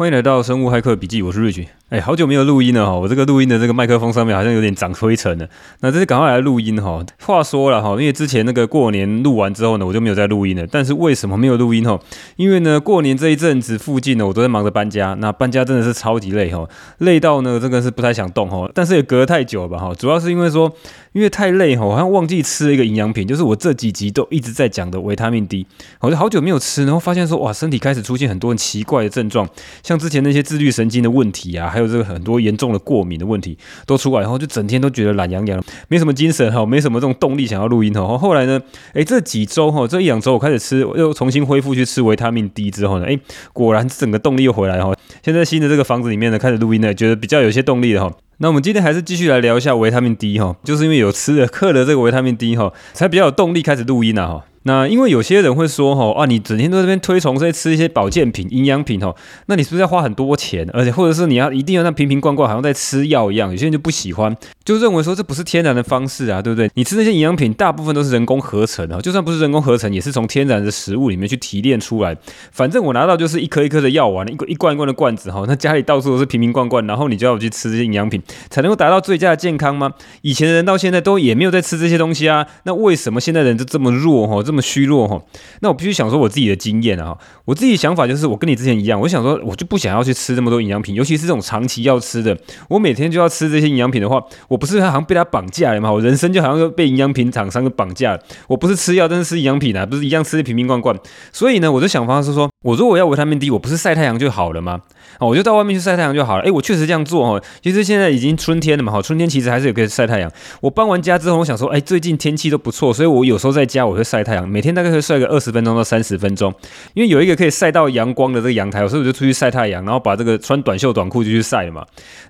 欢迎来到生物骇客笔记，我是瑞俊。哎，好久没有录音了哈，我这个录音的这个麦克风上面好像有点长灰尘了。那这次赶快来录音哈。话说了哈，因为之前那个过年录完之后呢，我就没有再录音了。但是为什么没有录音哈？因为呢，过年这一阵子附近呢，我都在忙着搬家。那搬家真的是超级累哈，累到呢，这个是不太想动哈。但是也隔太久了吧哈，主要是因为说，因为太累哈，我好像忘记吃了一个营养品，就是我这几集都一直在讲的维他命 D。我就好久没有吃，然后发现说，哇，身体开始出现很多很奇怪的症状。像之前那些自律神经的问题啊，还还有这个很多严重的过敏的问题都出来，然后就整天都觉得懒洋洋，没什么精神哈，没什么这种动力想要录音哈。后来呢，诶，这几周哈，这一两周我开始吃，又重新恢复去吃维他命 D 之后呢，诶，果然整个动力又回来哈。现在新的这个房子里面呢，开始录音呢，觉得比较有些动力了哈。那我们今天还是继续来聊一下维他命 D 哈，就是因为有吃了嗑了这个维他命 D 哈，才比较有动力开始录音呐哈。那因为有些人会说哈啊，你整天都在这边推崇在吃一些保健品、营养品哈，那你是不是要花很多钱？而且或者是你要一定要那瓶瓶罐罐，好像在吃药一样？有些人就不喜欢，就认为说这不是天然的方式啊，对不对？你吃那些营养品，大部分都是人工合成的，就算不是人工合成，也是从天然的食物里面去提炼出来。反正我拿到就是一颗一颗的药丸，一一罐一罐的罐子哈，那家里到处都是瓶瓶罐罐，然后你就要去吃这些营养品，才能够达到最佳的健康吗？以前的人到现在都也没有在吃这些东西啊，那为什么现在人就这么弱哈，这么虚弱哈？那我必须想说我自己的经验啊，我自己想法就是我跟你之前一样，我想说我就不想要去吃这么多营养品，尤其是这种长期要吃的，我每天就要吃这些营养品的话，我不是好像被他绑架了吗？我人生就好像被营养品厂商给绑架了。我不是吃药，但是吃营养品啊，不是一样吃的瓶瓶罐罐。所以呢，我就想方是说，我如果要维他命 D，我不是晒太阳就好了吗？哦，我就到外面去晒太阳就好了。诶，我确实这样做哦。其实现在已经春天了嘛，哈，春天其实还是有可以晒太阳。我搬完家之后，我想说，诶，最近天气都不错，所以我有时候在家我会晒太阳，每天大概会晒个二十分钟到三十分钟。因为有一个可以晒到阳光的这个阳台，所以我就出去晒太阳，然后把这个穿短袖短裤就去晒了嘛。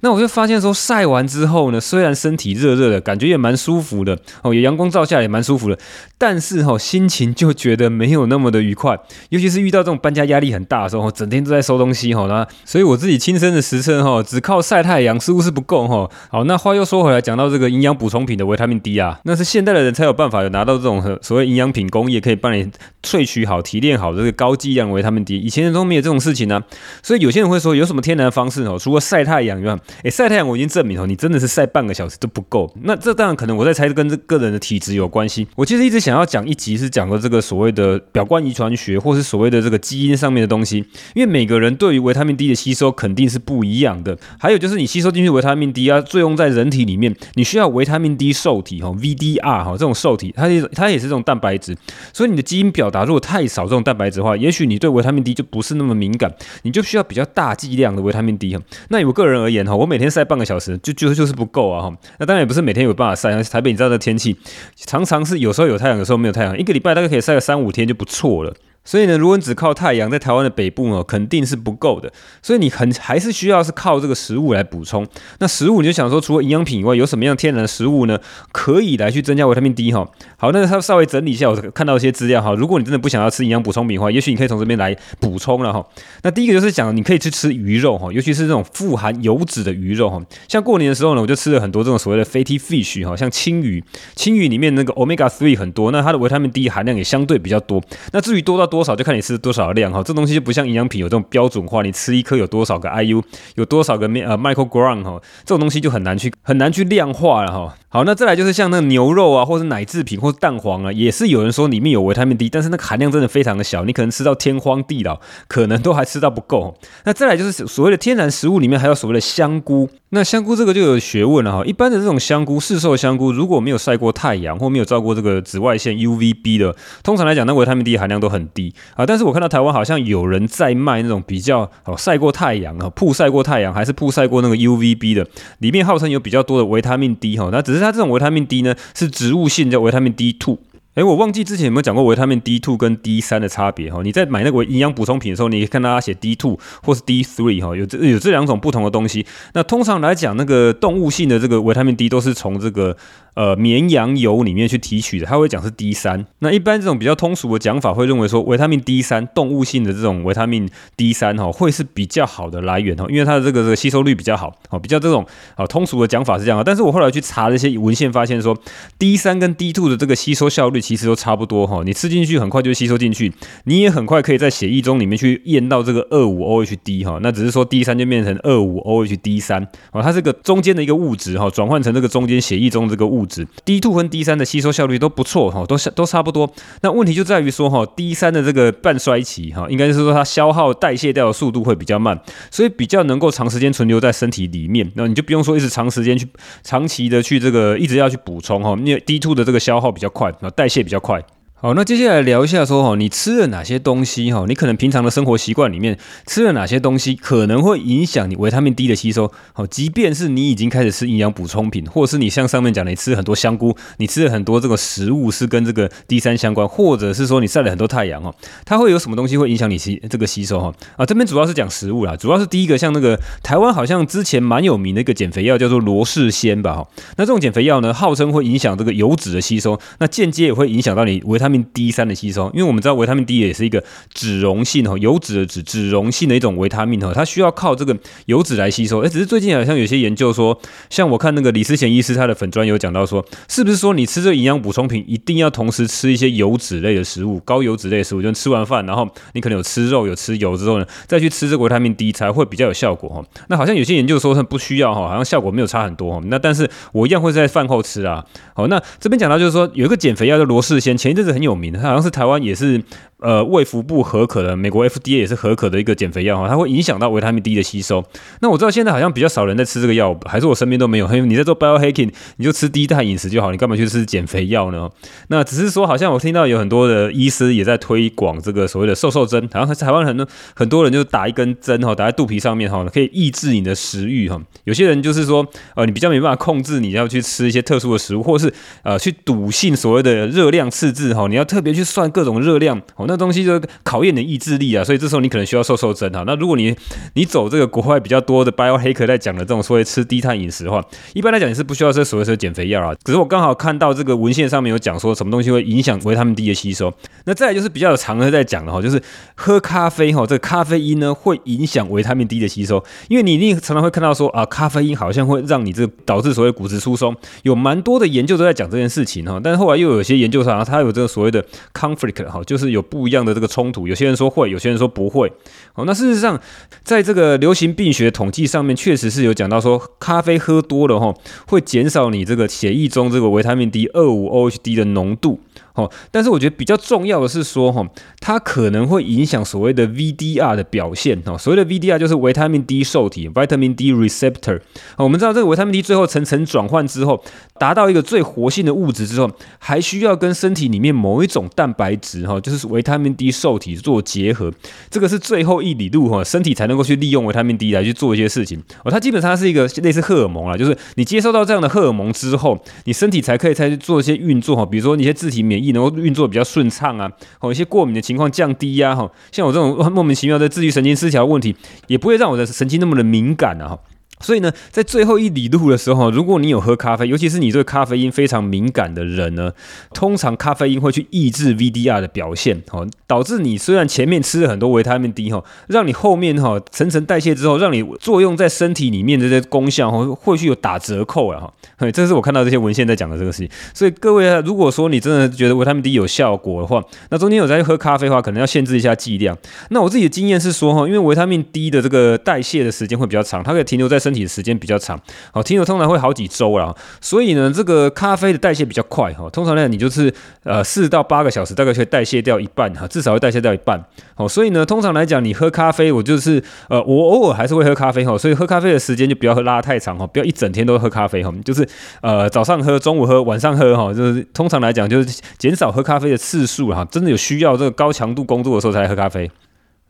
那我就发现说，晒完之后呢，虽然身体热热的，感觉也蛮舒服的，哦，有阳光照下来也蛮舒服的，但是哈，心情就觉得没有那么的愉快，尤其是遇到这种搬家压力很大的时候，整天都在收东西哈，那所以我自己亲身的实测哈，只靠晒太阳似乎是不够哈。好，那话又说回来，讲到这个营养补充品的维他命 D 啊，那是现代的人才有办法有拿到这种所谓营养品工业可以帮你萃取好、提炼好这个高剂量维他命 D。以前人都没有这种事情呢、啊，所以有些人会说有什么天然的方式哦？除了晒太阳以外，哎，晒太阳我已经证明哦，你真的是晒半个小时都不够。那这当然可能我在猜跟这个人的体质有关系。我其实一直想要讲一集是讲的这个所谓的表观遗传学，或是所谓的这个基因上面的东西，因为每个人对于维他命 D 的吸收肯定是不一样的，还有就是你吸收进去维他命 D 啊，作用在人体里面，你需要维他命 D 受体哈，VDR 哈，这种受体，它也它也是这种蛋白质，所以你的基因表达如果太少这种蛋白质的话，也许你对维他命 D 就不是那么敏感，你就需要比较大剂量的维他命 D 哈。那我个人而言哈，我每天晒半个小时就就就是不够啊哈。那当然也不是每天有办法晒，台北你知道这天气常常是有时候有太阳，有时候没有太阳，一个礼拜大概可以晒个三五天就不错了。所以呢，如果你只靠太阳，在台湾的北部呢，肯定是不够的。所以你很还是需要是靠这个食物来补充。那食物你就想说，除了营养品以外，有什么样天然的食物呢？可以来去增加维他命 D 哈。好，那他稍微整理一下，我看到一些资料哈。如果你真的不想要吃营养补充品的话，也许你可以从这边来补充了哈。那第一个就是讲，你可以去吃鱼肉哈，尤其是这种富含油脂的鱼肉哈。像过年的时候呢，我就吃了很多这种所谓的 fatty fish 哈，像青鱼，青鱼里面那个 omega three 很多，那它的维他命 D 含量也相对比较多。那至于多到多少，就看你吃多少量哈。这东西就不像营养品有这种标准化，你吃一颗有多少个 IU，有多少个呃 microgram 哈，这种东西就很难去很难去量化了哈。好，那再来就是像那牛肉啊，或是奶制品，或是蛋黄啊，也是有人说里面有维他命 D，但是那个含量真的非常的小，你可能吃到天荒地老，可能都还吃到不够。那再来就是所谓的天然食物里面还有所谓的香菇，那香菇这个就有学问了哈。一般的这种香菇，市售香菇如果没有晒过太阳或没有照过这个紫外线 UVB 的，通常来讲那维他命 D 含量都很低啊。但是我看到台湾好像有人在卖那种比较好晒过太阳啊，曝晒过太阳还是曝晒过那个 UVB 的，里面号称有比较多的维他命 D 哈，那只是。它这种维他命 D 呢，是植物性叫维他命 D two。诶，我忘记之前有没有讲过维他命 D two 跟 D 三的差别哈？你在买那个营养补充品的时候，你可以看到它写 D two 或是 D three 哈，有这有这两种不同的东西。那通常来讲，那个动物性的这个维他命 D 都是从这个。呃，绵羊油里面去提取的，他会讲是 D 三。那一般这种比较通俗的讲法，会认为说维他命 D 三，动物性的这种维他命 D 三哈，会是比较好的来源哈，因为它的这个这个吸收率比较好，哦，比较这种啊通俗的讲法是这样。但是我后来去查这些文献，发现说 D 三跟 D two 的这个吸收效率，其实都差不多哈，你吃进去很快就吸收进去，你也很快可以在血液中里面去验到这个二五 OHD 哈，那只是说 D 三就变成二五 OHD 三哦，它是个中间的一个物质哈，转换成这个中间血液中这个物质 D two 和 D 三的吸收效率都不错哈，都是都差不多。那问题就在于说哈，D 三的这个半衰期哈，应该是说它消耗代谢掉的速度会比较慢，所以比较能够长时间存留在身体里面，那你就不用说一直长时间去长期的去这个一直要去补充哈，因为 D two 的这个消耗比较快，代卸比较快。好，那接下来聊一下说哈，你吃了哪些东西哈？你可能平常的生活习惯里面吃了哪些东西，可能会影响你维他命 D 的吸收。好，即便是你已经开始吃营养补充品，或者是你像上面讲的，你吃了很多香菇，你吃了很多这个食物是跟这个 D 三相关，或者是说你晒了很多太阳哦，它会有什么东西会影响你吸这个吸收哈？啊，这边主要是讲食物啦，主要是第一个像那个台湾好像之前蛮有名的一个减肥药叫做罗氏鲜吧哈。那这种减肥药呢，号称会影响这个油脂的吸收，那间接也会影响到你维他命。维 D 三的吸收，因为我们知道维他命 D 也是一个脂溶性哦，油脂的脂脂溶性的一种维他命哦，它需要靠这个油脂来吸收。哎，只是最近好像有些研究说，像我看那个李思贤医师他的粉专有讲到说，是不是说你吃这营养补充品一定要同时吃一些油脂类的食物，高油脂类的食物，就是吃完饭然后你可能有吃肉有吃油之后呢，再去吃这个维他命 D 才会比较有效果哦。那好像有些研究说它不需要哈，好像效果没有差很多哈。那但是我一样会在饭后吃啊。好，那这边讲到就是说有一个减肥药叫罗氏先，前一阵子很很有名的，他好像是台湾也是。呃，卫福部核可的，美国 FDA 也是核可的一个减肥药哈，它会影响到维他命 D 的吸收。那我知道现在好像比较少人在吃这个药，还是我身边都没有。因 为你在做 biohacking，你就吃低碳饮食就好，你干嘛去吃减肥药呢？那只是说，好像我听到有很多的医师也在推广这个所谓的瘦瘦针，好像台湾很多很多人就打一根针哈，打在肚皮上面哈，可以抑制你的食欲哈。有些人就是说，呃，你比较没办法控制你要去吃一些特殊的食物，或是呃去笃信所谓的热量赤字哈，你要特别去算各种热量哦，那东西就。考验你的意志力啊，所以这时候你可能需要瘦瘦针哈。那如果你你走这个国外比较多的 biohacker 在讲的这种所谓吃低碳饮食的话，一般来讲你是不需要这所谓的减肥药啊。只是我刚好看到这个文献上面有讲说什么东西会影响维他命 D 的吸收。那再来就是比较有常的在讲的哈，就是喝咖啡哈，这个咖啡因呢会影响维他命 D 的吸收，因为你一定常常会看到说啊，咖啡因好像会让你这导致所谓骨质疏松，有蛮多的研究都在讲这件事情哈。但是后来又有些研究上，它有这个所谓的 conflict 哈，就是有不不一样的这个冲突，有些人说会，有些人说不会。哦，那事实上，在这个流行病学统计上面，确实是有讲到说，咖啡喝多了哈，会减少你这个血液中这个维他命 D 二五 OHD 的浓度。哦，但是我觉得比较重要的是说，哈，它可能会影响所谓的 VDR 的表现。哦，所谓的 VDR 就是维他命 D 受体 （Vitamin D Receptor）。我们知道这个维他命 D 最后层层转换之后，达到一个最活性的物质之后，还需要跟身体里面某一种蛋白质，哈，就是维他命 D 受体做结合。这个是最后一里路，哈，身体才能够去利用维他命 D 来去做一些事情。哦，它基本上是一个类似荷尔蒙啊，就是你接收到这样的荷尔蒙之后，你身体才可以再去做一些运作，哈，比如说你一些自体免疫能够运作比较顺畅啊，哦，一些过敏的情况降低呀，哈，像我这种莫名其妙的自律神经失调问题，也不会让我的神经那么的敏感啊。哈所以呢，在最后一里路的时候，如果你有喝咖啡，尤其是你对咖啡因非常敏感的人呢，通常咖啡因会去抑制 VDR 的表现，哈，导致你虽然前面吃了很多维他命 D，哈，让你后面哈层层代谢之后，让你作用在身体里面的这些功效，哈，会去有打折扣了，哈，这是我看到这些文献在讲的这个事情。所以各位啊，如果说你真的觉得维他命 D 有效果的话，那中间有在喝咖啡的话，可能要限制一下剂量。那我自己的经验是说，哈，因为维他命 D 的这个代谢的时间会比较长，它可以停留在身。身体的时间比较长，好，停留通常会好几周啦，所以呢，这个咖啡的代谢比较快，哈，通常呢，你就是呃四到八个小时，大概可以代谢掉一半，哈，至少会代谢掉一半，好，所以呢，通常来讲，你喝咖啡，我就是呃，我偶尔还是会喝咖啡，哈，所以喝咖啡的时间就不要喝拉太长，哈，不要一整天都喝咖啡，哈，就是呃早上喝，中午喝，晚上喝，哈，就是通常来讲就是减少喝咖啡的次数，哈，真的有需要这个高强度工作的时候才喝咖啡。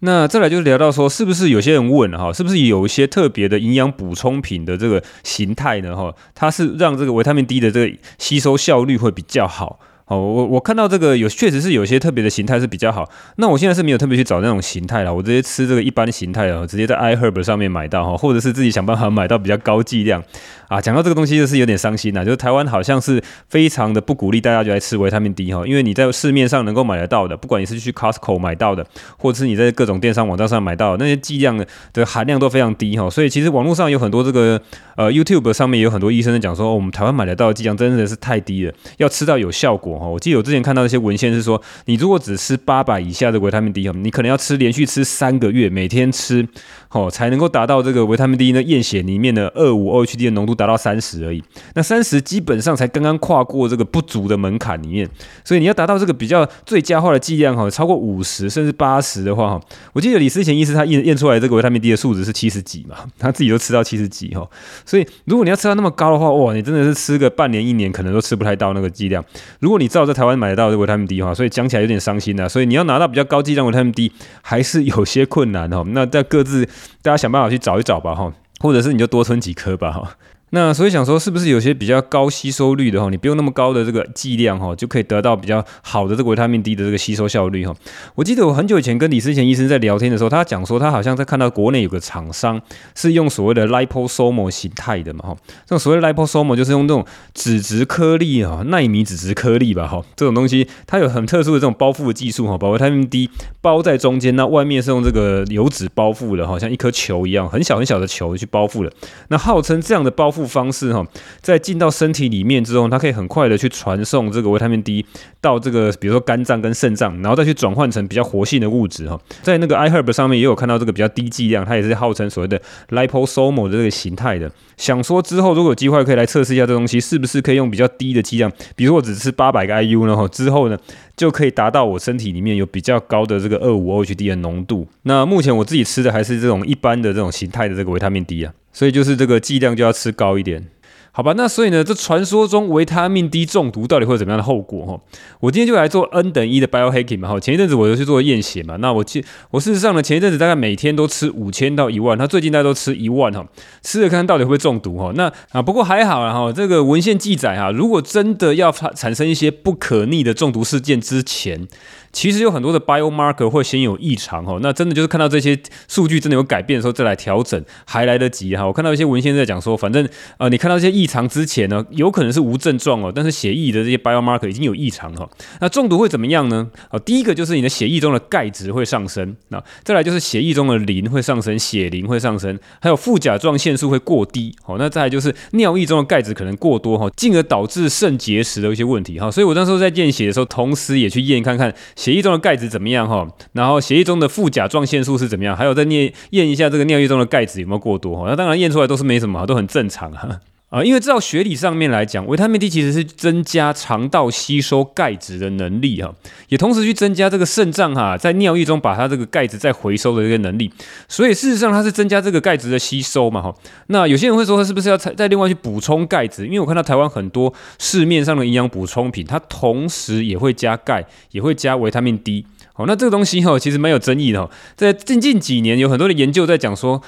那再来就是聊到说，是不是有些人问哈，是不是有一些特别的营养补充品的这个形态呢？哈，它是让这个维他命 D 的这个吸收效率会比较好。哦，我我看到这个有确实是有些特别的形态是比较好。那我现在是没有特别去找那种形态了，我直接吃这个一般形态啊，直接在 iHerb 上面买到哈，或者是自己想办法买到比较高剂量。啊，讲到这个东西就是有点伤心呐，就是台湾好像是非常的不鼓励大家就来吃维他命 D 哈，因为你在市面上能够买得到的，不管你是去 Costco 买到的，或者是你在各种电商网站上买到，那些剂量的含量都非常低哈，所以其实网络上有很多这个呃 YouTube 上面也有很多医生在讲说，我们台湾买得到的剂量真的是太低了，要吃到有效果哈。我记得我之前看到一些文献是说，你如果只吃八百以下的维他命 D 哈，你可能要吃连续吃三个月，每天吃哦，才能够达到这个维他命 D 呢验血里面的二五 OHD 的浓度达到三十而已。那三十基本上才刚刚跨过这个不足的门槛里面，所以你要达到这个比较最佳化的剂量哈，超过五十甚至八十的话哈，我记得李思贤医师他验验出来这个维他命 D 的数值是七十几嘛，他自己都吃到七十几哈，所以如果你要吃到那么高的话，哇，你真的是吃个半年一年可能都吃不太到那个剂量。如果你照在台湾买得到维他命 D 哈，所以讲起来有点伤心呐。所以你要拿到比较高剂量维他命 D 还是有些困难哈。那在各自大家想办法去找一找吧哈，或者是你就多吞几颗吧哈。那所以想说，是不是有些比较高吸收率的哈，你不用那么高的这个剂量哈，就可以得到比较好的这个维他命 D 的这个吸收效率哈？我记得我很久以前跟李思贤医生在聊天的时候，他讲说他好像在看到国内有个厂商是用所谓的 liposomal 形态的嘛哈，这种所谓的 liposomal 就是用这种脂质颗粒啊，奈米脂质颗粒吧哈，这种东西它有很特殊的这种包覆的技术哈，把维他命 D 包在中间，那外面是用这个油脂包覆的哈，像一颗球一样，很小很小的球去包覆了，那号称这样的包覆。方式哈，在进到身体里面之后，它可以很快的去传送这个维他命 D 到这个，比如说肝脏跟肾脏，然后再去转换成比较活性的物质哈。在那个 iHerb 上面也有看到这个比较低剂量，它也是号称所谓的 liposomal 的这个形态的。想说之后如果有机会可以来测试一下这东西是不是可以用比较低的剂量，比如说我只吃八百个 IU 呢，之后呢就可以达到我身体里面有比较高的这个二五 OHD 的浓度。那目前我自己吃的还是这种一般的这种形态的这个维他命 D 啊。所以就是这个剂量就要吃高一点，好吧？那所以呢，这传说中维他命 D 中毒到底会有怎么样的后果？哈，我今天就来做 N 等一的 biohacking 嘛。哈，前一阵子我就去做验血嘛。那我记，我事实上呢，前一阵子大概每天都吃五千到一万，他最近大概都吃一万哈，吃了看看到底会不会中毒哈。那啊，不过还好啦哈，这个文献记载哈，如果真的要产生一些不可逆的中毒事件之前。其实有很多的 biomarker 会先有异常哦，那真的就是看到这些数据真的有改变的时候再来调整还来得及哈。我看到一些文献在讲说，反正呃你看到这些异常之前呢，有可能是无症状哦，但是血液的这些 biomarker 已经有异常哈。那中毒会怎么样呢？哦，第一个就是你的血液中的钙质会上升，那再来就是血液中的磷会上升，血磷会上升，还有副甲状腺素会过低哦。那再来就是尿液中的钙质可能过多哈，进而导致肾结石的一些问题哈。所以我那时候在验血的时候，同时也去验看看。血液中的钙质怎么样哈？然后血液中的副甲状腺素是怎么样？还有再验验一下这个尿液中的钙质有没有过多哈？那当然验出来都是没什么，都很正常啊。啊，因为照学理上面来讲，维他命 D 其实是增加肠道吸收钙质的能力哈，也同时去增加这个肾脏哈在尿液中把它这个钙质再回收的这个能力，所以事实上它是增加这个钙质的吸收嘛哈。那有些人会说，它是不是要再另外去补充钙质？因为我看到台湾很多市面上的营养补充品，它同时也会加钙，也会加维他命 D。那这个东西哈，其实蛮有争议的哦。在近近几年，有很多的研究在讲说，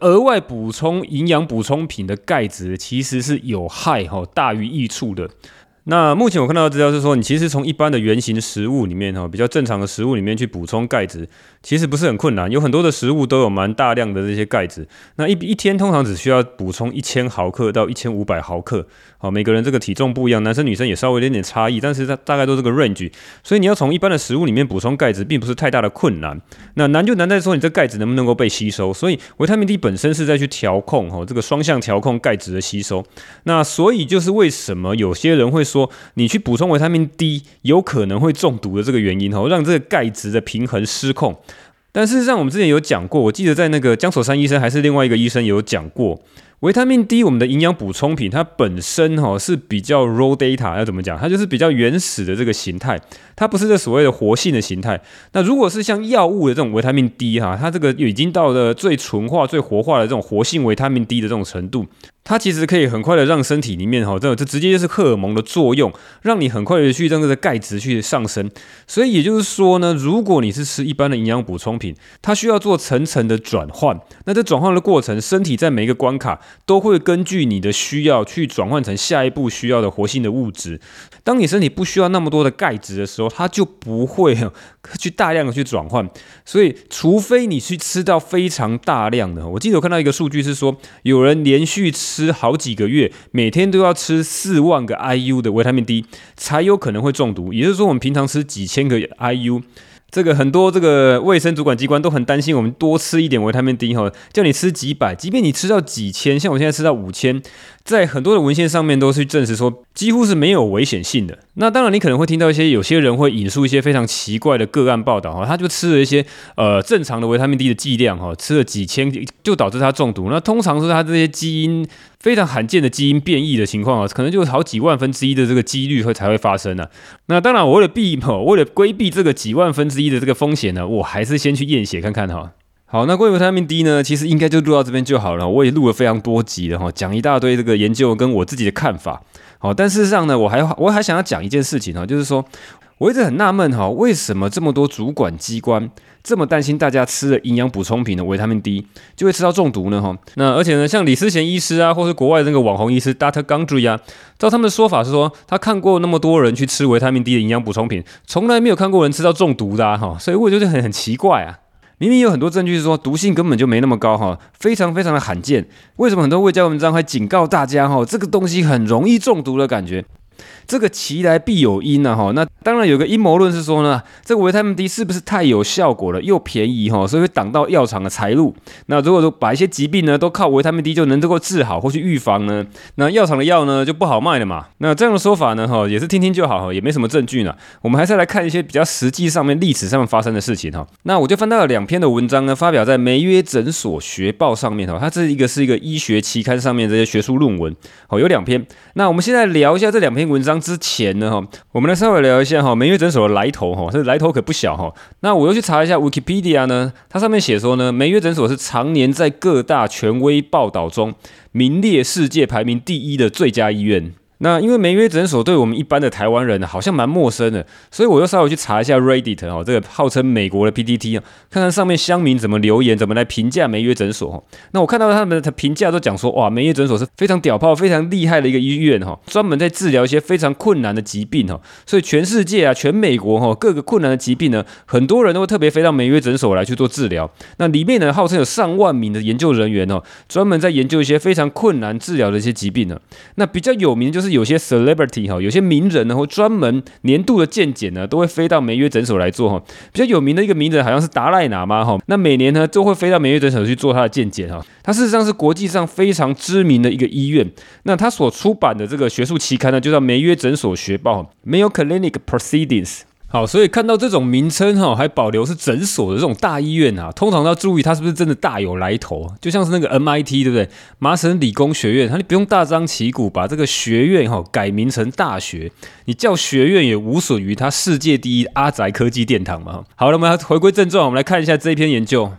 额外补充营养补充品的钙质其实是有害哈，大于益处的。那目前我看到的资料是说，你其实从一般的原型食物里面哈，比较正常的食物里面去补充钙质，其实不是很困难。有很多的食物都有蛮大量的这些钙质。那一一天通常只需要补充一千毫克到一千五百毫克。好，每个人这个体重不一样，男生女生也稍微有点点差异，但是它大概都是个 range。所以你要从一般的食物里面补充钙质，并不是太大的困难。那难就难在说你这钙质能不能够被吸收。所以维他命 D 本身是在去调控哈，这个双向调控钙质的吸收。那所以就是为什么有些人会说。说你去补充维他命 D 有可能会中毒的这个原因哦，让这个钙质的平衡失控。但事实上，我们之前有讲过，我记得在那个江守山医生还是另外一个医生有讲过。维他命 D，我们的营养补充品，它本身哈是比较 raw data，要怎么讲？它就是比较原始的这个形态，它不是这所谓的活性的形态。那如果是像药物的这种维他命 D 哈，它这个已经到了最纯化、最活化的这种活性维他命 D 的这种程度。它其实可以很快的让身体里面哈，这这直接就是荷尔蒙的作用，让你很快的去让这个钙质去上升。所以也就是说呢，如果你是吃一般的营养补充品，它需要做层层的转换。那这转换的过程，身体在每一个关卡都会根据你的需要去转换成下一步需要的活性的物质。当你身体不需要那么多的钙质的时候，它就不会 去大量的去转换。所以，除非你去吃到非常大量的，我记得我看到一个数据是说，有人连续吃。吃好几个月，每天都要吃四万个 IU 的维他命 D，才有可能会中毒。也就是说，我们平常吃几千个 IU，这个很多这个卫生主管机关都很担心我们多吃一点维他命 D 哈，叫你吃几百，即便你吃到几千，像我现在吃到五千，在很多的文献上面都是证实说几乎是没有危险性的。那当然你可能会听到一些有些人会引述一些非常奇怪的个案报道哈，他就吃了一些呃正常的维他命 D 的剂量哈，吃了几千就导致他中毒。那通常是他这些基因非常罕见的基因变异的情况啊，可能就好几万分之一的这个几率会才会发生呢。那当然我为了避，为了规避这个几万分之一。的这个风险呢，我还是先去验血看看哈。好，那关于维他命 D 呢，其实应该就录到这边就好了。我也录了非常多集了哈，讲一大堆这个研究跟我自己的看法。好，但事实上呢，我还我还想要讲一件事情哈，就是说我一直很纳闷哈，为什么这么多主管机关这么担心大家吃了营养补充品的维他命 D 就会吃到中毒呢？哈，那而且呢，像李思贤医师啊，或是国外的那个网红医师 Dr. Gundry 啊，照他们的说法是说，他看过那么多人去吃维他命 D 的营养补充品，从来没有看过人吃到中毒的哈、所以我觉得很很奇怪啊。明明有很多证据是说毒性根本就没那么高哈，非常非常的罕见，为什么很多卫教文章还警告大家哈，这个东西很容易中毒的感觉？这个其来必有因呐，哈，那当然有个阴谋论是说呢，这个维他命 D 是不是太有效果了，又便宜哈，所以会挡到药厂的财路。那如果说把一些疾病呢都靠维他命 D 就能够治好或去预防呢，那药厂的药呢就不好卖了嘛。那这样的说法呢，哈，也是听听就好，也没什么证据呢。我们还是来看一些比较实际上面历史上面发生的事情哈。那我就翻到了两篇的文章呢，发表在梅约诊所学报上面哈，它这一个是一个医学期刊上面这些学术论文，好，有两篇。那我们现在聊一下这两篇文章。之前呢，哈，我们来稍微聊一下哈，梅月诊所的来头哈，这来头可不小哈。那我又去查一下 Wikipedia 呢，它上面写说呢，梅月诊所是常年在各大权威报道中名列世界排名第一的最佳医院。那因为梅约诊所对我们一般的台湾人好像蛮陌生的，所以我又稍微去查一下 Reddit 哦，这个号称美国的 PTT 啊，看看上面乡民怎么留言，怎么来评价梅约诊所。那我看到他们的评价都讲说，哇，梅约诊所是非常屌炮、非常厉害的一个医院哈，专门在治疗一些非常困难的疾病哈，所以全世界啊，全美国哈，各个困难的疾病呢，很多人都会特别飞到梅约诊所来去做治疗。那里面呢，号称有上万名的研究人员哦，专门在研究一些非常困难治疗的一些疾病呢。那比较有名就是。是有些 celebrity 哈，有些名人呢，会专门年度的健检呢，都会飞到梅约诊所来做哈。比较有名的一个名人好像是达赖喇嘛哈，那每年呢都会飞到梅约诊所去做他的健检哈。他事实上是国际上非常知名的一个医院。那他所出版的这个学术期刊呢，就叫《梅约诊所学报》（Mayo Clinic Proceedings）。好，所以看到这种名称哈，还保留是诊所的这种大医院啊，通常要注意它是不是真的大有来头，就像是那个 MIT 对不对？麻省理工学院，它你不用大张旗鼓把这个学院哈改名成大学，你叫学院也无损于它世界第一阿宅科技殿堂嘛。好了，我们要回归正传，我们来看一下这一篇研究。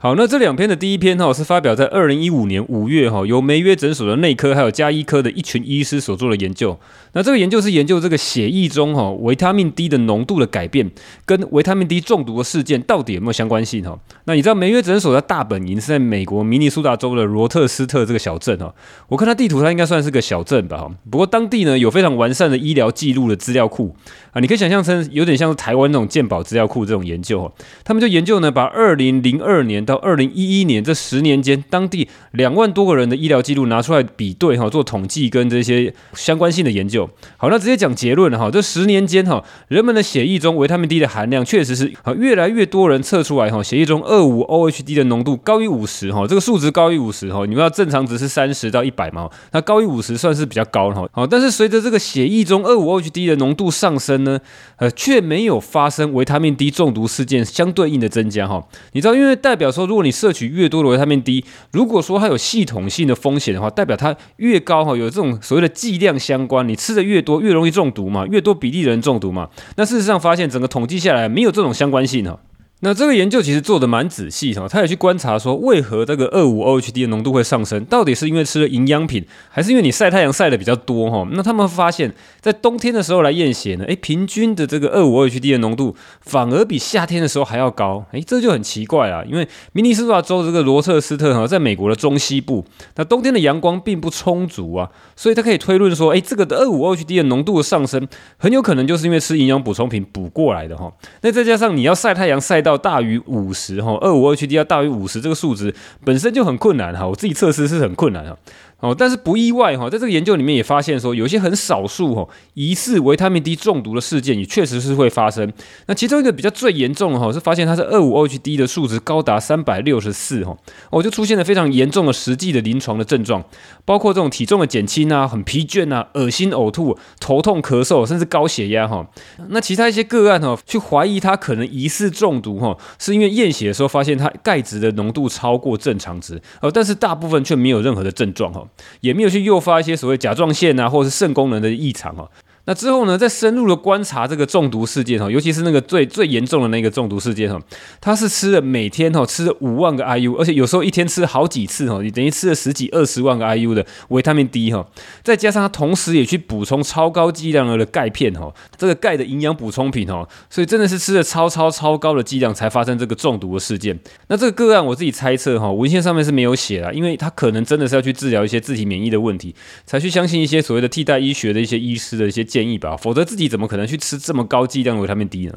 好，那这两篇的第一篇哈是发表在二零一五年五月哈，由梅约诊所的内科还有加医科的一群医师所做的研究。那这个研究是研究这个血液中哈维他命 D 的浓度的改变，跟维他命 D 中毒的事件到底有没有相关性哈？那你知道梅约诊所的大本营是在美国明尼苏达州的罗特斯特这个小镇哈？我看它地图，它应该算是个小镇吧哈。不过当地呢有非常完善的医疗记录的资料库你可以想象成有点像是台湾那种鉴宝资料库这种研究哦。他们就研究呢，把二零零二年到二零一一年这十年间，当地两万多个人的医疗记录拿出来比对哈，做统计跟这些相关性的研究。好，那直接讲结论了哈，这十年间哈，人们的血液中维他命 D 的含量确实是啊，越来越多人测出来哈，血液中二五 OHD 的浓度高于五十哈，这个数值高于五十哈，你们要正常值是三十到一百嘛，那高于五十算是比较高了哈。好，但是随着这个血液中二五 OHD 的浓度上升呃，却没有发生维他命 D 中毒事件相对应的增加哈。你知道，因为代表说，如果你摄取越多的维他命 D，如果说它有系统性的风险的话，代表它越高哈，有这种所谓的剂量相关，你吃的越多越容易中毒嘛，越多比例的人中毒嘛。那事实上发现，整个统计下来没有这种相关性哈。那这个研究其实做的蛮仔细哈，他也去观察说，为何这个二五 OHD 的浓度会上升，到底是因为吃了营养品，还是因为你晒太阳晒的比较多哈？那他们发现，在冬天的时候来验血呢，诶，平均的这个二五 OHD 的浓度反而比夏天的时候还要高，诶，这就很奇怪啊，因为明尼苏达州的这个罗彻斯特哈，在美国的中西部，那冬天的阳光并不充足啊，所以他可以推论说，诶，这个的二五 OHD 的浓度的上升，很有可能就是因为吃营养补充品补过来的哈。那再加上你要晒太阳晒到要大于五十哈，二五二 HD 要大于五十，这个数值本身就很困难哈。我自己测试是很困难哈。哦，但是不意外哈，在这个研究里面也发现说，有些很少数哈疑似维他命 D 中毒的事件也确实是会发生。那其中一个比较最严重的哈是发现它是二五 OHD 的数值高达三百六十四哈，哦就出现了非常严重的实际的临床的症状，包括这种体重的减轻啊、很疲倦啊、恶心呕吐、头痛咳嗽，甚至高血压哈。那其他一些个案哈，去怀疑他可能疑似中毒哈，是因为验血的时候发现他钙质的浓度超过正常值，哦，但是大部分却没有任何的症状哈。也没有去诱发一些所谓甲状腺啊，或者是肾功能的异常啊。那之后呢，再深入的观察这个中毒事件哈，尤其是那个最最严重的那个中毒事件哈，他是吃了每天哈吃了五万个 IU，而且有时候一天吃好几次哈，你等于吃了十几二十万个 IU 的维他命 D 哈，再加上他同时也去补充超高剂量的钙片哈，这个钙的营养补充品哈，所以真的是吃了超超超高的剂量才发生这个中毒的事件。那这个个案我自己猜测哈，文献上面是没有写啦，因为他可能真的是要去治疗一些自体免疫的问题，才去相信一些所谓的替代医学的一些医师的一些建建议吧，否则自己怎么可能去吃这么高剂量的维他命 D 呢？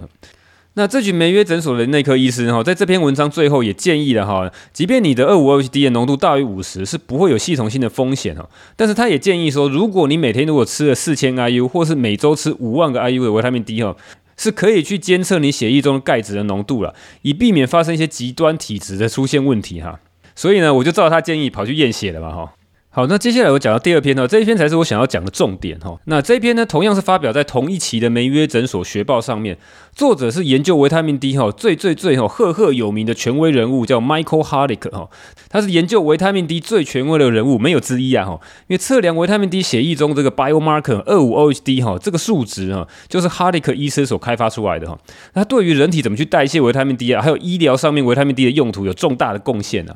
那这群梅约诊所的内科医师哈，在这篇文章最后也建议了哈，即便你的二五 OHD 的浓度大于五十，是不会有系统性的风险哈。但是他也建议说，如果你每天如果吃了四千 IU，或是每周吃五万个 IU 的维他命 D 哈，是可以去监测你血液中的钙质的浓度了，以避免发生一些极端体质的出现问题哈。所以呢，我就照他建议跑去验血了嘛哈。好，那接下来我讲到第二篇呢，这一篇才是我想要讲的重点哈。那这一篇呢，同样是发表在同一期的梅约诊所学报上面，作者是研究维他命 D 哈最最最哈赫赫有名的权威人物，叫 Michael Harlick 哈，他是研究维他命 D 最权威的人物，没有之一啊哈。因为测量维他命 D 血液中这个 biomarker 二五 OHD 哈这个数值哈，就是 Harlick 医生所开发出来的哈。那对于人体怎么去代谢维他命 D 啊，还有医疗上面维他命 D 的用途有重大的贡献啊。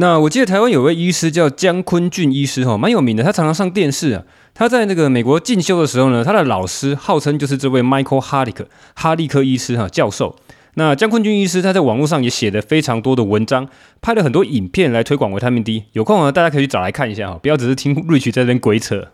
那我记得台湾有位医师叫江坤俊医师哈，蛮有名的，他常常上电视啊。他在那个美国进修的时候呢，他的老师号称就是这位 Michael Halick 哈利克医师哈教授。那江坤俊医师他在网络上也写了非常多的文章，拍了很多影片来推广维他命 D。有空呢，大家可以去找来看一下哈，不要只是听 Rich 在这边鬼扯。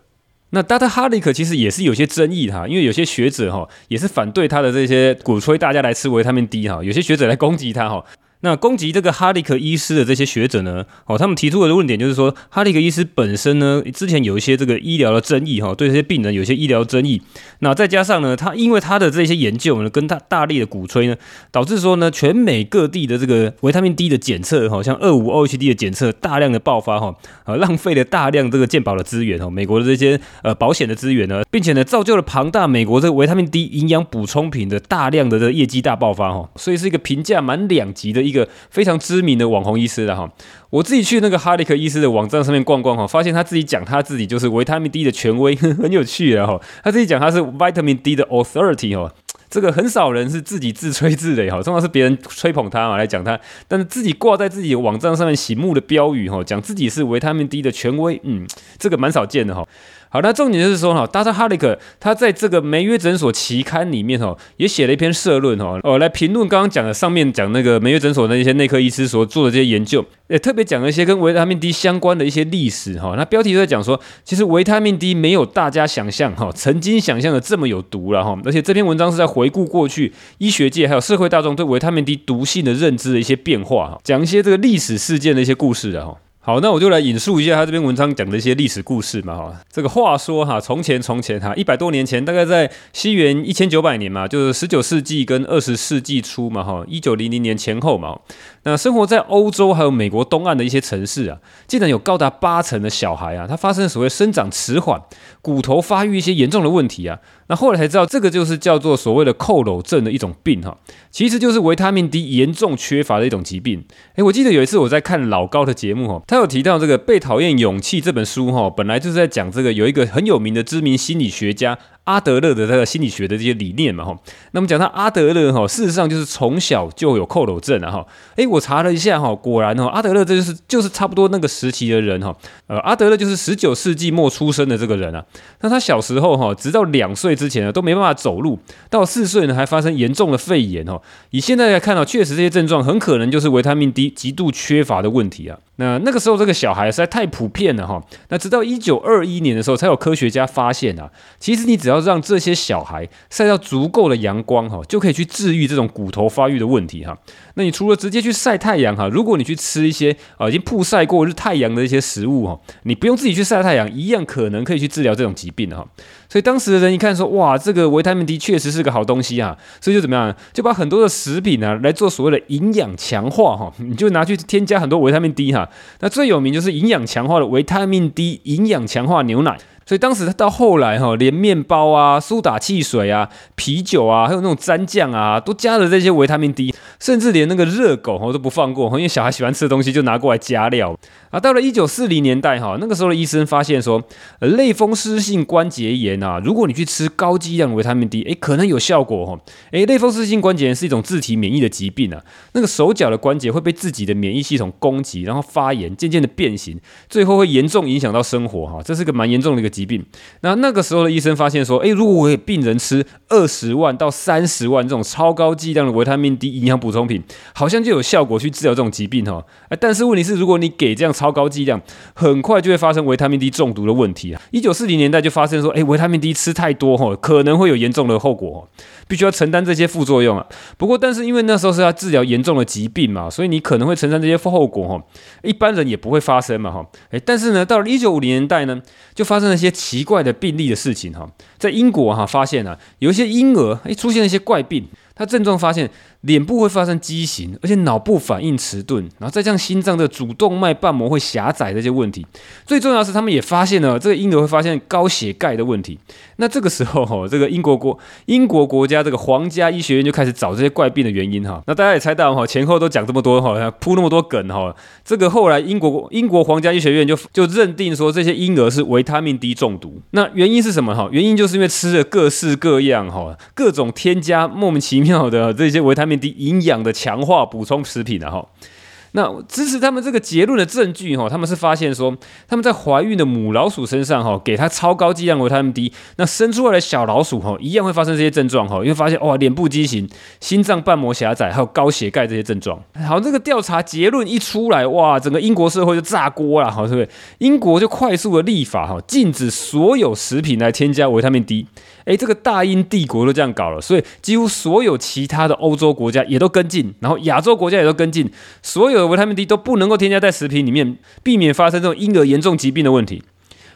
那 Dr. Halick 其实也是有些争议哈，因为有些学者哈也是反对他的这些鼓吹大家来吃维他命 D 哈，有些学者来攻击他哈。那攻击这个哈利克医师的这些学者呢，哦，他们提出的论点就是说，哈利克医师本身呢，之前有一些这个医疗的争议哈，对这些病人有些医疗争议。那再加上呢，他因为他的这些研究呢，跟他大力的鼓吹呢，导致说呢，全美各地的这个维他命 D 的检测，好像二五 OHD 的检测大量的爆发哈，呃，浪费了大量这个健保的资源哈，美国的这些呃保险的资源呢，并且呢，造就了庞大美国这个维他命 D 营养补充品的大量的这个业绩大爆发哈，所以是一个评价蛮两极的。一个非常知名的网红医师了哈，我自己去那个哈利克医师的网站上面逛逛哈，发现他自己讲他自己就是维他命 D 的权威，很有趣的哈。他自己讲他是 Vitamin D 的 Authority 哈，这个很少人是自己自吹自擂哈，通常是别人吹捧他嘛来讲他，但是自己挂在自己网站上面醒目的标语哈，讲自己是维他命 D 的权威，嗯，这个蛮少见的哈。好，那重点就是说哈，Dr. Halick 他在这个梅约诊所期刊里面哈，也写了一篇社论哈，哦，来评论刚刚讲的上面讲那个梅约诊所的一些内科医师所做的这些研究，也特别讲了一些跟维他命 D 相关的一些历史哈。那标题都在讲说，其实维他命 D 没有大家想象哈，曾经想象的这么有毒了哈。而且这篇文章是在回顾过去医学界还有社会大众对维他命 D 毒性的认知的一些变化哈，讲一些这个历史事件的一些故事的哈。好，那我就来引述一下他这篇文章讲的一些历史故事嘛，哈，这个话说哈，从前从前哈，一百多年前，大概在西元一千九百年嘛，就是十九世纪跟二十世纪初嘛，哈，一九零零年前后嘛，那生活在欧洲还有美国东岸的一些城市啊，竟然有高达八成的小孩啊，他发生所谓生长迟缓、骨头发育一些严重的问题啊。那后来才知道，这个就是叫做所谓的佝僂症的一种病哈，其实就是维他命 D 严重缺乏的一种疾病。诶，我记得有一次我在看老高的节目哈，他有提到这个《被讨厌勇气》这本书哈，本来就是在讲这个有一个很有名的知名心理学家。阿德勒的这个心理学的这些理念嘛，哈，那么讲到阿德勒哈，事实上就是从小就有佝僂症啊，哈，诶，我查了一下哈，果然哈，阿德勒这就是就是差不多那个时期的人哈，呃，阿德勒就是十九世纪末出生的这个人啊，那他小时候哈，直到两岁之前呢都没办法走路，到四岁呢还发生严重的肺炎哈，以现在来看到，确实这些症状很可能就是维他命 D 极度缺乏的问题啊。那那个时候这个小孩实在太普遍了哈，那直到一九二一年的时候才有科学家发现啊，其实你只要要让这些小孩晒到足够的阳光哈，就可以去治愈这种骨头发育的问题哈。那你除了直接去晒太阳哈，如果你去吃一些啊已经曝晒过日太阳的一些食物哈，你不用自己去晒太阳，一样可能可以去治疗这种疾病哈。所以当时的人一看说，哇，这个维他命 D 确实是个好东西啊，所以就怎么样，就把很多的食品呢来做所谓的营养强化哈，你就拿去添加很多维他命 D 哈。那最有名就是营养强化的维他命 D 营养强化牛奶。所以当时他到后来哈，连面包啊、苏打汽水啊、啤酒啊，还有那种蘸酱啊，都加了这些维他命 D，甚至连那个热狗哈都不放过，因为小孩喜欢吃的东西就拿过来加料。啊，到了一九四零年代哈，那个时候的医生发现说，类风湿性关节炎啊，如果你去吃高剂量维他命 D，诶，可能有效果哈。诶，类风湿性关节炎是一种自体免疫的疾病啊，那个手脚的关节会被自己的免疫系统攻击，然后发炎，渐渐的变形，最后会严重影响到生活哈。这是个蛮严重的一个疾病。那那个时候的医生发现说，诶，如果我给病人吃二十万到三十万这种超高剂量的维他命 D 营养补充品，好像就有效果去治疗这种疾病哈。但是问题是，如果你给这样超高剂量，很快就会发生维他命 D 中毒的问题啊！一九四零年代就发生说，诶，维他命 D 吃太多哈，可能会有严重的后果，必须要承担这些副作用啊。不过，但是因为那时候是要治疗严重的疾病嘛，所以你可能会承担这些后果哈，一般人也不会发生嘛哈。诶，但是呢，到了一九五零年代呢，就发生了一些奇怪的病例的事情哈，在英国哈发现啊，有一些婴儿诶出现了一些怪病。他症状发现脸部会发生畸形，而且脑部反应迟钝，然后再像心脏的主动脉瓣膜会狭窄这些问题。最重要是，他们也发现了这个婴儿会发现高血钙的问题。那这个时候哈，这个英国国英国国家这个皇家医学院就开始找这些怪病的原因哈。那大家也猜到哈，前后都讲这么多哈，铺那么多梗哈。这个后来英国英国皇家医学院就就认定说这些婴儿是维他命 D 中毒。那原因是什么哈？原因就是因为吃了各式各样哈，各种添加莫名其。妙的这些维他命 D 营养的强化补充食品啊哈，那支持他们这个结论的证据哈，他们是发现说他们在怀孕的母老鼠身上哈，给它超高剂量维他命 D，那生出来的小老鼠哈，一样会发生这些症状哈，因为发现哇，脸部畸形、心脏瓣膜狭窄，还有高血钙这些症状。好，这个调查结论一出来哇，整个英国社会就炸锅了，好，是不是？英国就快速的立法哈，禁止所有食品来添加维他命 D。诶，这个大英帝国都这样搞了，所以几乎所有其他的欧洲国家也都跟进，然后亚洲国家也都跟进，所有的维他命 D 都不能够添加在食品里面，避免发生这种婴儿严重疾病的问题。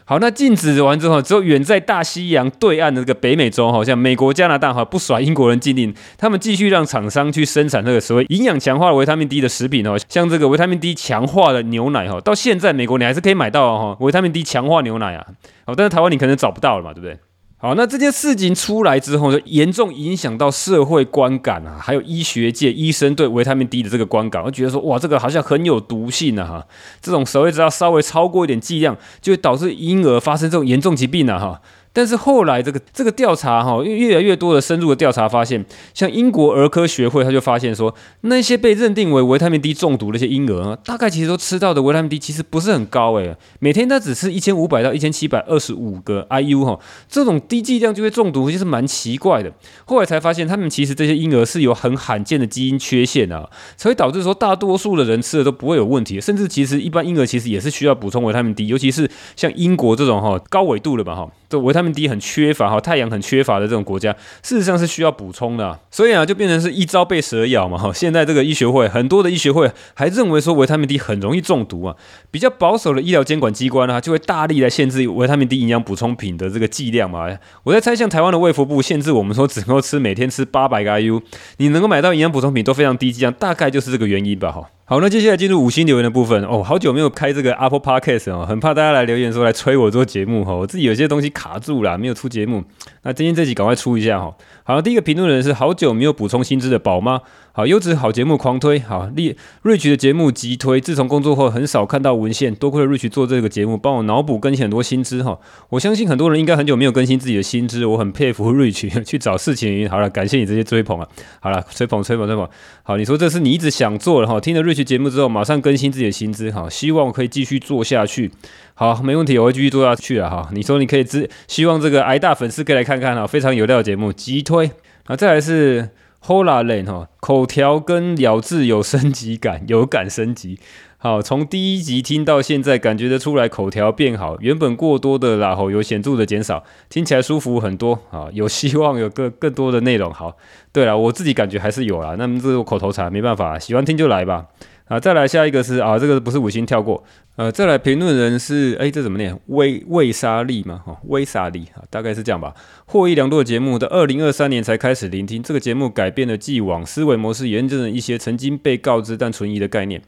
好，那禁止完之后，只有远在大西洋对岸的这个北美洲，好像美国、加拿大哈不甩英国人禁令，他们继续让厂商去生产那个所谓营养强化的维他命 D 的食品哦，像这个维他命 D 强化的牛奶哈，到现在美国你还是可以买到哈维他命 D 强化牛奶啊，好，但是台湾你可能找不到了嘛，对不对？好，那这件事情出来之后，就严重影响到社会观感啊，还有医学界医生对维他命 D 的这个观感，我觉得说，哇，这个好像很有毒性啊，哈，这种所谓只要稍微超过一点剂量，就会导致婴儿发生这种严重疾病啊，哈。但是后来这个这个调查哈，越越来越多的深入的调查发现，像英国儿科学会他就发现说，那些被认定为维他命 D 中毒的一些婴儿，大概其实都吃到的维他命 D 其实不是很高诶，每天他只吃一千五百到一千七百二十五个 IU 哈，这种低剂量就会中毒，其实蛮奇怪的。后来才发现，他们其实这些婴儿是有很罕见的基因缺陷啊，才会导致说大多数的人吃了都不会有问题，甚至其实一般婴儿其实也是需要补充维他命 D，尤其是像英国这种哈高纬度的吧哈。这维他命 D 很缺乏哈，太阳很缺乏的这种国家，事实上是需要补充的，所以啊，就变成是一朝被蛇咬嘛哈。现在这个医学会很多的医学会还认为说维他命 D 很容易中毒啊，比较保守的医疗监管机关呢，就会大力来限制维他命 D 营养补充品的这个剂量嘛。我在猜，像台湾的卫福部限制我们说只能够吃每天吃八百个 IU，你能够买到营养补充品都非常低剂量，大概就是这个原因吧哈。好，那接下来进入五星留言的部分哦。好久没有开这个 Apple Podcast 哦，很怕大家来留言说来催我做节目哈。我自己有些东西卡住了，没有出节目。那今天这集赶快出一下哈。好，第一个评论人是好久没有补充薪资的宝妈。好，优质好节目狂推，好立 Rich 的节目急推。自从工作后很少看到文献，多亏了 Rich 做这个节目，帮我脑补更新很多新知哈。我相信很多人应该很久没有更新自己的新知，我很佩服 Rich 去找事情。好了，感谢你这些追捧啊。好了，吹捧吹捧吹捧。好，你说这是你一直想做的哈，听了 Rich 节目之后马上更新自己的新知，哈，希望可以继续做下去。好，没问题，我会继续做下去了哈。你说你可以支，希望这个挨大粉丝可以来看看哈，非常有料的节目，急推。好，再来是。Hola Len 哈，口条跟咬字有升级感，有感升级。好，从第一集听到现在，感觉得出来口条变好，原本过多的啦吼有显著的减少，听起来舒服很多啊，有希望有更更多的内容。好，对了，我自己感觉还是有啦，那么这是我口头禅，没办法，喜欢听就来吧。啊，再来下一个是啊，这个不是五星跳过，呃，再来评论人是哎，这怎么念？威威沙利嘛，哈，威沙利啊，大概是这样吧。获益良多的节目，的二零二三年才开始聆听，这个节目改变了既往思维模式，验证了一些曾经被告知但存疑的概念。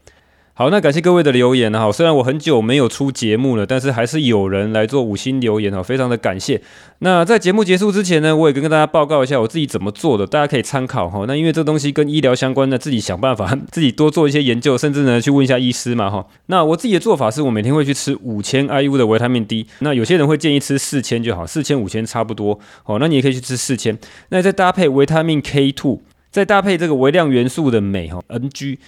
好，那感谢各位的留言哈。虽然我很久没有出节目了，但是还是有人来做五星留言哈，非常的感谢。那在节目结束之前呢，我也跟大家报告一下我自己怎么做的，大家可以参考哈。那因为这东西跟医疗相关的，自己想办法，自己多做一些研究，甚至呢去问一下医师嘛哈。那我自己的做法是我每天会去吃五千 IU 的维他命 D，那有些人会建议吃四千就好，四千五千差不多哦。那你也可以去吃四千，那再搭配维他命 K2，再搭配这个微量元素的镁哈，NG。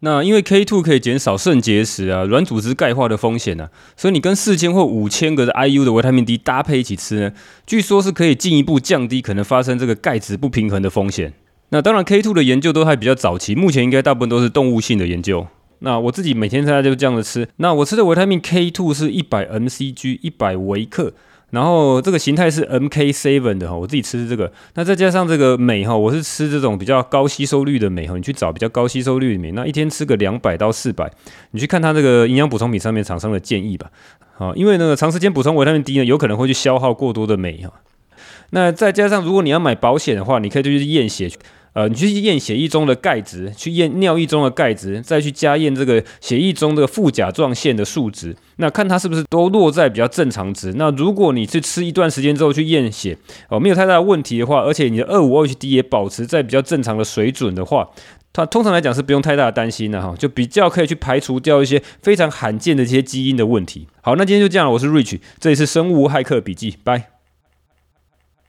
那因为 K2 可以减少肾结石啊、软组织钙化的风险啊，所以你跟四千或五千个的 IU 的维他命 D 搭配一起吃呢，据说是可以进一步降低可能发生这个钙质不平衡的风险。那当然 K2 的研究都还比较早期，目前应该大部分都是动物性的研究。那我自己每天在家就这样子吃，那我吃的维他命 K2 是一百 mcg 一百微克。然后这个形态是 M K Seven 的哈，我自己吃这个，那再加上这个镁哈，我是吃这种比较高吸收率的镁哈，你去找比较高吸收率的镁，那一天吃个两百到四百，你去看它这个营养补充品上面厂商的建议吧，好，因为呢长时间补充维他命 D 呢，有可能会去消耗过多的镁哈，那再加上如果你要买保险的话，你可以就去验血。呃，你去验血液中的钙质，去验尿液中的钙质，再去加验这个血液中的副甲状腺的数值，那看它是不是都落在比较正常值。那如果你去吃一段时间之后去验血，哦，没有太大的问题的话，而且你的二五 HD 也保持在比较正常的水准的话，它通常来讲是不用太大的担心的哈，就比较可以去排除掉一些非常罕见的这些基因的问题。好，那今天就这样了，我是 Rich，这里是生物骇客笔记，拜。